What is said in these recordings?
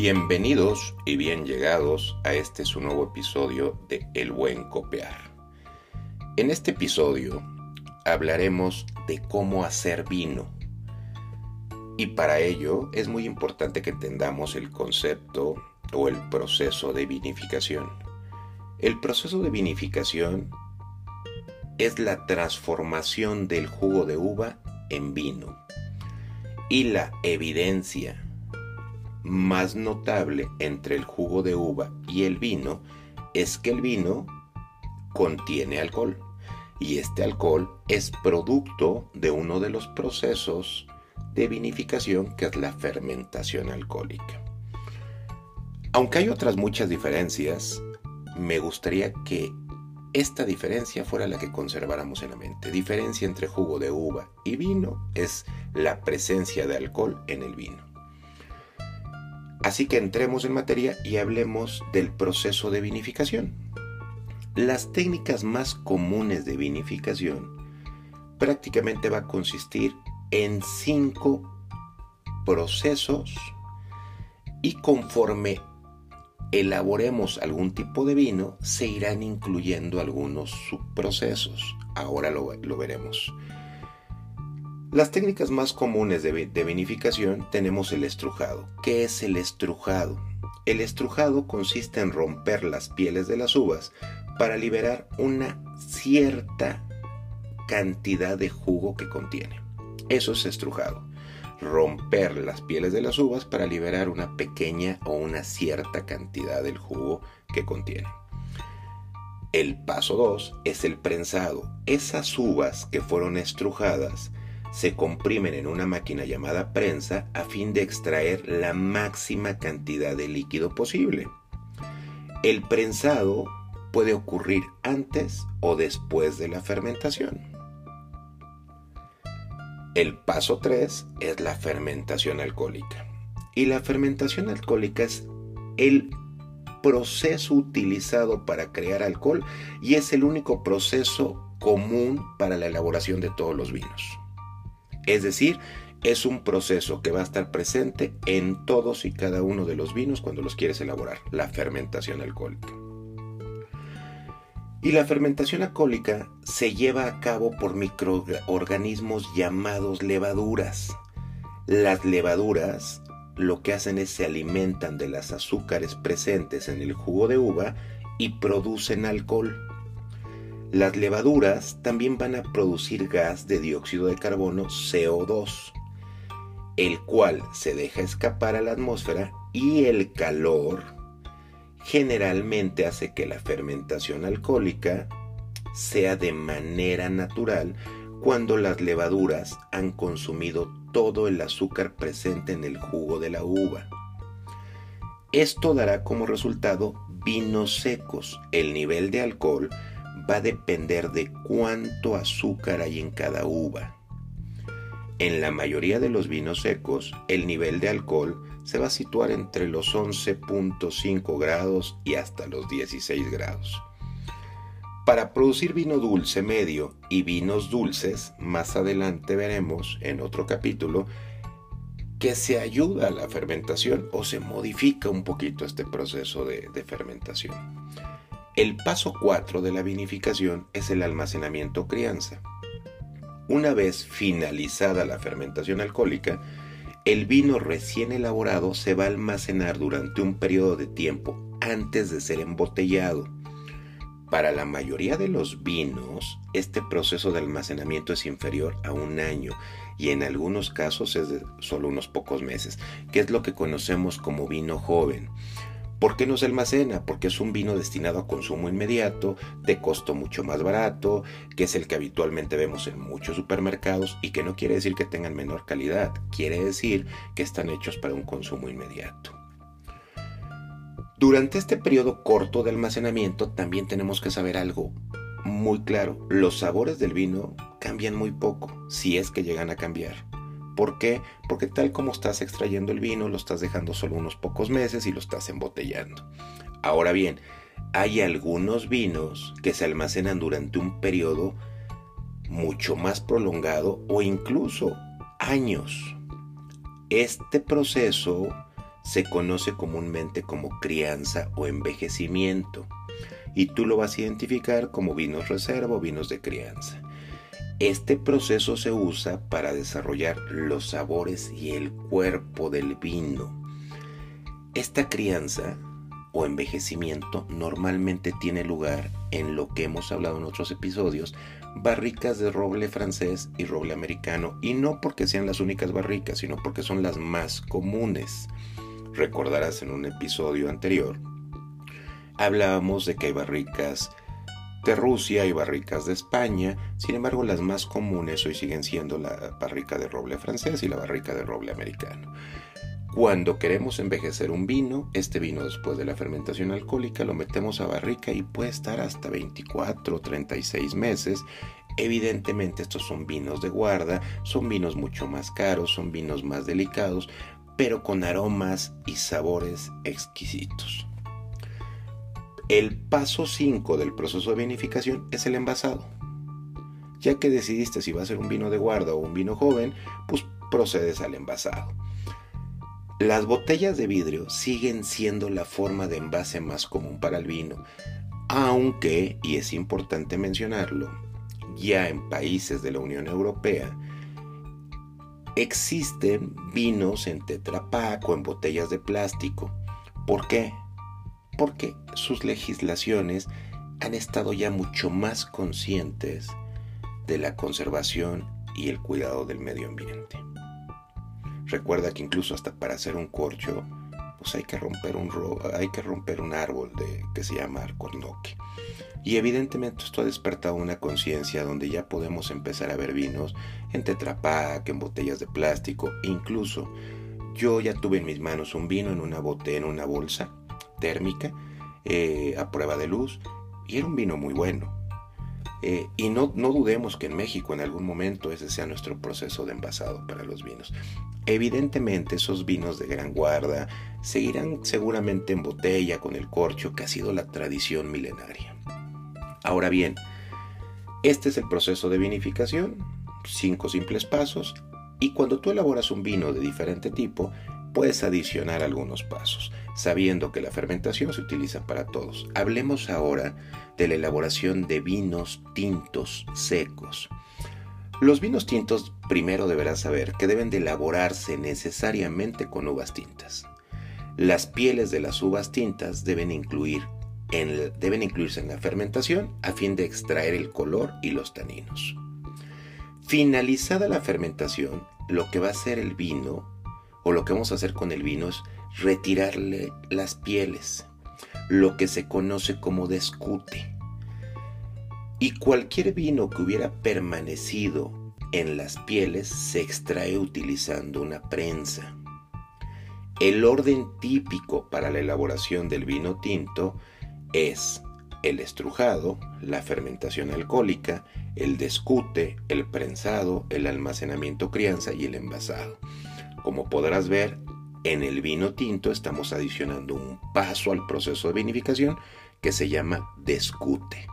Bienvenidos y bien llegados a este su nuevo episodio de El Buen Copiar. En este episodio hablaremos de cómo hacer vino. Y para ello es muy importante que entendamos el concepto o el proceso de vinificación. El proceso de vinificación es la transformación del jugo de uva en vino. Y la evidencia más notable entre el jugo de uva y el vino es que el vino contiene alcohol y este alcohol es producto de uno de los procesos de vinificación que es la fermentación alcohólica. Aunque hay otras muchas diferencias, me gustaría que esta diferencia fuera la que conserváramos en la mente. Diferencia entre jugo de uva y vino es la presencia de alcohol en el vino. Así que entremos en materia y hablemos del proceso de vinificación. Las técnicas más comunes de vinificación prácticamente va a consistir en cinco procesos y conforme elaboremos algún tipo de vino se irán incluyendo algunos subprocesos. Ahora lo, lo veremos. Las técnicas más comunes de, vinificación tenemos el estrujado. ¿Qué es el estrujado? El estrujado consiste en romper las pieles de las uvas para liberar una cierta cantidad de jugo que contiene. Eso es estrujado. Romper las pieles de las uvas para liberar una pequeña o una cierta cantidad del jugo que contiene. El paso 2 es el prensado. Esas uvas que fueron estrujadas se comprimen en una máquina llamada prensa a fin de extraer la máxima cantidad de líquido posible. El prensado puede ocurrir antes o después de la fermentación. El paso 3 es la fermentación alcohólica. Y la fermentación alcohólica es el proceso utilizado para crear alcohol y es el único proceso común para la elaboración de todos los vinos. Es decir, es un proceso que va a estar presente en todos y cada uno de los vinos cuando los quieres elaborar, la fermentación alcohólica. Y la fermentación alcohólica se lleva a cabo por microorganismos llamados levaduras. Las levaduras lo que hacen es se alimentan de las azúcares presentes en el jugo de uva y producen alcohol. Las levaduras también van a producir gas de dióxido de carbono CO2, el cual se deja escapar a la atmósfera y el calor generalmente hace que la fermentación alcohólica sea de manera natural cuando las levaduras han consumido todo el azúcar presente en el jugo de la uva. Esto dará como resultado vinos secos. El nivel de alcohol va a depender de cuánto azúcar hay en cada uva. En la mayoría de los vinos secos, el nivel de alcohol se va a situar entre los 11.5 grados y hasta los 16 grados. Para producir vino dulce medio y vinos dulces, más adelante veremos en otro capítulo que se ayuda a la fermentación o se modifica un poquito este proceso de, de fermentación. El paso 4 de la vinificación es el almacenamiento crianza. Una vez finalizada la fermentación alcohólica, el vino recién elaborado se va a almacenar durante un periodo de tiempo antes de ser embotellado. Para la mayoría de los vinos, este proceso de almacenamiento es inferior a un año y en algunos casos es de solo unos pocos meses, que es lo que conocemos como vino joven. ¿Por qué no se almacena? Porque es un vino destinado a consumo inmediato, de costo mucho más barato, que es el que habitualmente vemos en muchos supermercados y que no quiere decir que tengan menor calidad, quiere decir que están hechos para un consumo inmediato. Durante este periodo corto de almacenamiento también tenemos que saber algo muy claro. Los sabores del vino cambian muy poco, si es que llegan a cambiar. ¿Por qué? Porque tal como estás extrayendo el vino, lo estás dejando solo unos pocos meses y lo estás embotellando. Ahora bien, hay algunos vinos que se almacenan durante un periodo mucho más prolongado o incluso años. Este proceso se conoce comúnmente como crianza o envejecimiento y tú lo vas a identificar como vinos reserva o vinos de crianza. Este proceso se usa para desarrollar los sabores y el cuerpo del vino. Esta crianza o envejecimiento normalmente tiene lugar en lo que hemos hablado en otros episodios, barricas de roble francés y roble americano, y no porque sean las únicas barricas, sino porque son las más comunes. Recordarás en un episodio anterior, hablábamos de que hay barricas de Rusia y barricas de España, sin embargo las más comunes hoy siguen siendo la barrica de roble francés y la barrica de roble americano. Cuando queremos envejecer un vino, este vino después de la fermentación alcohólica lo metemos a barrica y puede estar hasta 24 o 36 meses. Evidentemente estos son vinos de guarda, son vinos mucho más caros, son vinos más delicados, pero con aromas y sabores exquisitos. El paso 5 del proceso de vinificación es el envasado. Ya que decidiste si va a ser un vino de guarda o un vino joven, pues procedes al envasado. Las botellas de vidrio siguen siendo la forma de envase más común para el vino, aunque, y es importante mencionarlo, ya en países de la Unión Europea existen vinos en Tetra Pak o en botellas de plástico. ¿Por qué? Porque sus legislaciones han estado ya mucho más conscientes de la conservación y el cuidado del medio ambiente. Recuerda que incluso hasta para hacer un corcho, pues hay que romper un, hay que romper un árbol de, que se llama alcornoque. Y evidentemente esto ha despertado una conciencia donde ya podemos empezar a ver vinos en tetrapac, en botellas de plástico, incluso yo ya tuve en mis manos un vino en una botella, en una bolsa, térmica eh, a prueba de luz y era un vino muy bueno. Eh, y no, no dudemos que en México en algún momento ese sea nuestro proceso de envasado para los vinos. Evidentemente esos vinos de gran guarda seguirán seguramente en botella con el corcho que ha sido la tradición milenaria. Ahora bien, este es el proceso de vinificación, cinco simples pasos, y cuando tú elaboras un vino de diferente tipo, puedes adicionar algunos pasos, sabiendo que la fermentación se utiliza para todos. Hablemos ahora de la elaboración de vinos tintos secos. Los vinos tintos primero deberás saber que deben de elaborarse necesariamente con uvas tintas. Las pieles de las uvas tintas deben, incluir deben incluirse en la fermentación a fin de extraer el color y los taninos. Finalizada la fermentación, lo que va a ser el vino o lo que vamos a hacer con el vino es retirarle las pieles, lo que se conoce como descute. Y cualquier vino que hubiera permanecido en las pieles se extrae utilizando una prensa. El orden típico para la elaboración del vino tinto es el estrujado, la fermentación alcohólica, el descute, el prensado, el almacenamiento crianza y el envasado. Como podrás ver, en el vino tinto estamos adicionando un paso al proceso de vinificación que se llama descute,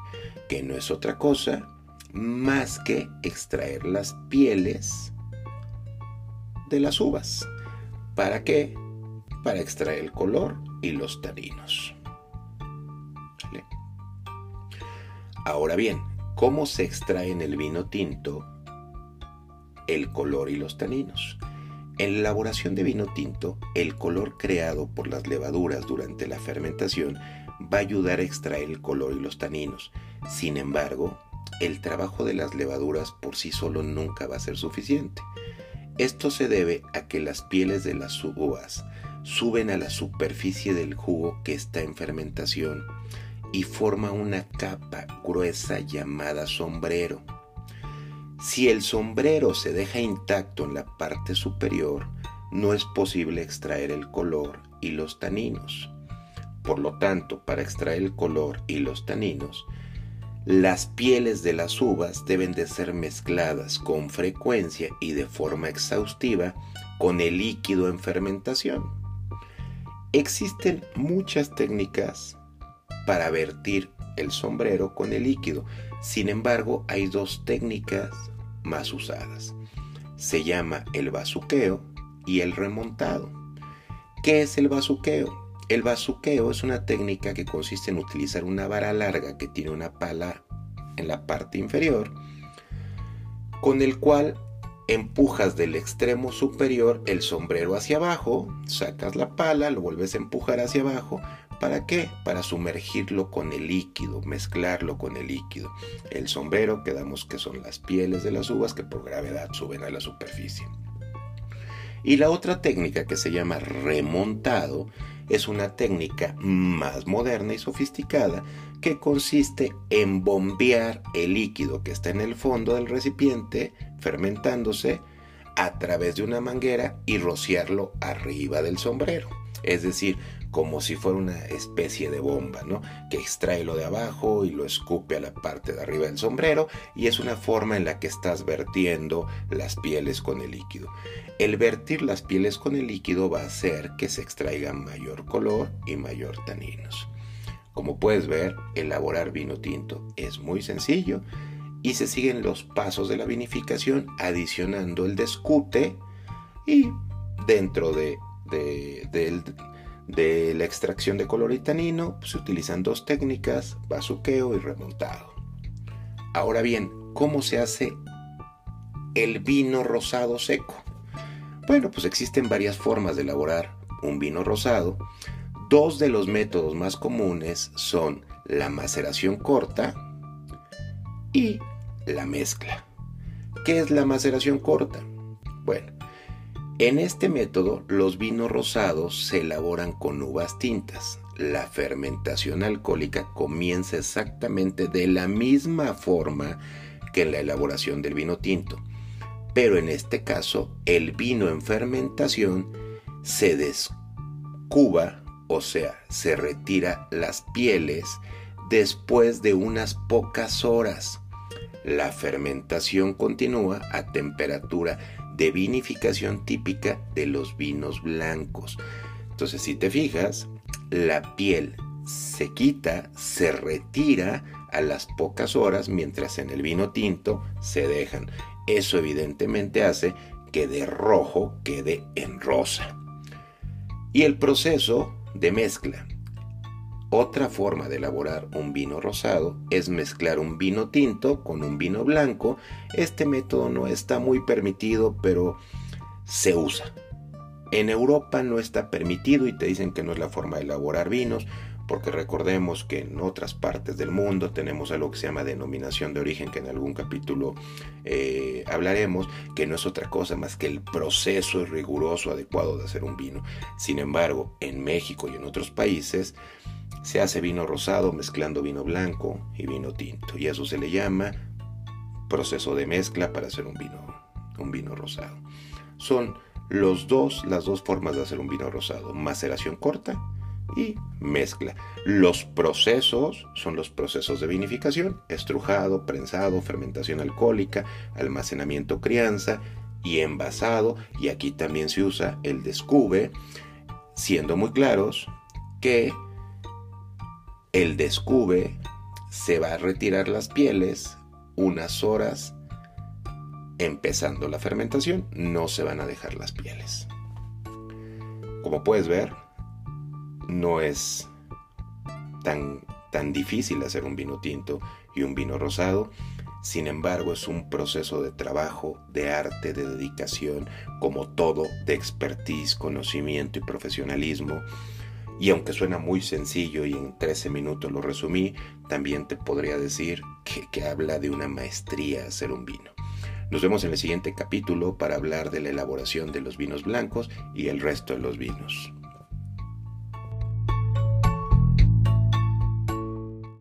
que no es otra cosa más que extraer las pieles de las uvas. ¿Para qué? Para extraer el color y los taninos. Ahora bien, ¿cómo se extrae en el vino tinto el color y los taninos? En la elaboración de vino tinto, el color creado por las levaduras durante la fermentación va a ayudar a extraer el color y los taninos. Sin embargo, el trabajo de las levaduras por sí solo nunca va a ser suficiente. Esto se debe a que las pieles de las uvas suben a la superficie del jugo que está en fermentación y forma una capa gruesa llamada sombrero. Si el sombrero se deja intacto en la parte superior, no es posible extraer el color y los taninos. Por lo tanto, para extraer el color y los taninos, las pieles de las uvas deben de ser mezcladas con frecuencia y de forma exhaustiva con el líquido en fermentación. Existen muchas técnicas para vertir el sombrero con el líquido. Sin embargo, hay dos técnicas más usadas. Se llama el bazuqueo y el remontado. ¿Qué es el bazuqueo? El bazuqueo es una técnica que consiste en utilizar una vara larga que tiene una pala en la parte inferior, con el cual empujas del extremo superior el sombrero hacia abajo, sacas la pala, lo vuelves a empujar hacia abajo. ¿Para qué? Para sumergirlo con el líquido, mezclarlo con el líquido. El sombrero, quedamos que son las pieles de las uvas que por gravedad suben a la superficie. Y la otra técnica que se llama remontado es una técnica más moderna y sofisticada que consiste en bombear el líquido que está en el fondo del recipiente fermentándose a través de una manguera y rociarlo arriba del sombrero. Es decir, como si fuera una especie de bomba, ¿no? Que extrae lo de abajo y lo escupe a la parte de arriba del sombrero y es una forma en la que estás vertiendo las pieles con el líquido. El vertir las pieles con el líquido va a hacer que se extraiga mayor color y mayor taninos. Como puedes ver, elaborar vino tinto es muy sencillo y se siguen los pasos de la vinificación adicionando el descute y dentro de, de, la extracción de color pues, se utilizan dos técnicas, bazuqueo y remontado. Ahora bien, ¿cómo se hace el vino rosado seco? Bueno, pues existen varias formas de elaborar un vino rosado. Dos de los métodos más comunes son la maceración corta y la mezcla. ¿Qué es la maceración corta? Bueno, en este método los vinos rosados se elaboran con uvas tintas. La fermentación alcohólica comienza exactamente de la misma forma que en la elaboración del vino tinto, pero en este caso el vino en fermentación se descuba, o sea, se retira las pieles después de unas pocas horas la fermentación continúa a temperatura de vinificación típica de los vinos blancos. Entonces, si te fijas, la piel se quita, se retira a las pocas horas, mientras en el vino tinto se dejan. Eso evidentemente hace que de rojo quede en rosa. Y el proceso de mezcla otra forma de elaborar un vino rosado es mezclar un vino tinto con un vino blanco. Este método no está muy permitido, pero se usa. En Europa no está permitido y te dicen que no es la forma de elaborar vinos, porque recordemos que en otras partes del mundo tenemos algo que se llama denominación de origen, que en algún capítulo eh, hablaremos, que no es otra cosa más que el proceso riguroso adecuado de hacer un vino. Sin embargo, en México y en otros países, se hace vino rosado mezclando vino blanco y vino tinto y eso se le llama proceso de mezcla para hacer un vino, un vino rosado. Son los dos, las dos formas de hacer un vino rosado, maceración corta y mezcla. Los procesos son los procesos de vinificación, estrujado, prensado, fermentación alcohólica, almacenamiento, crianza y envasado. Y aquí también se usa el descube, siendo muy claros que el descube se va a retirar las pieles unas horas empezando la fermentación, no se van a dejar las pieles. Como puedes ver, no es tan, tan difícil hacer un vino tinto y un vino rosado. Sin embargo, es un proceso de trabajo, de arte, de dedicación, como todo, de expertise, conocimiento y profesionalismo y aunque suena muy sencillo y en 13 minutos lo resumí, también te podría decir que, habla de una maestría hacer un vino. Nos vemos en el siguiente capítulo para hablar de la elaboración de los vinos blancos y el resto de los vinos.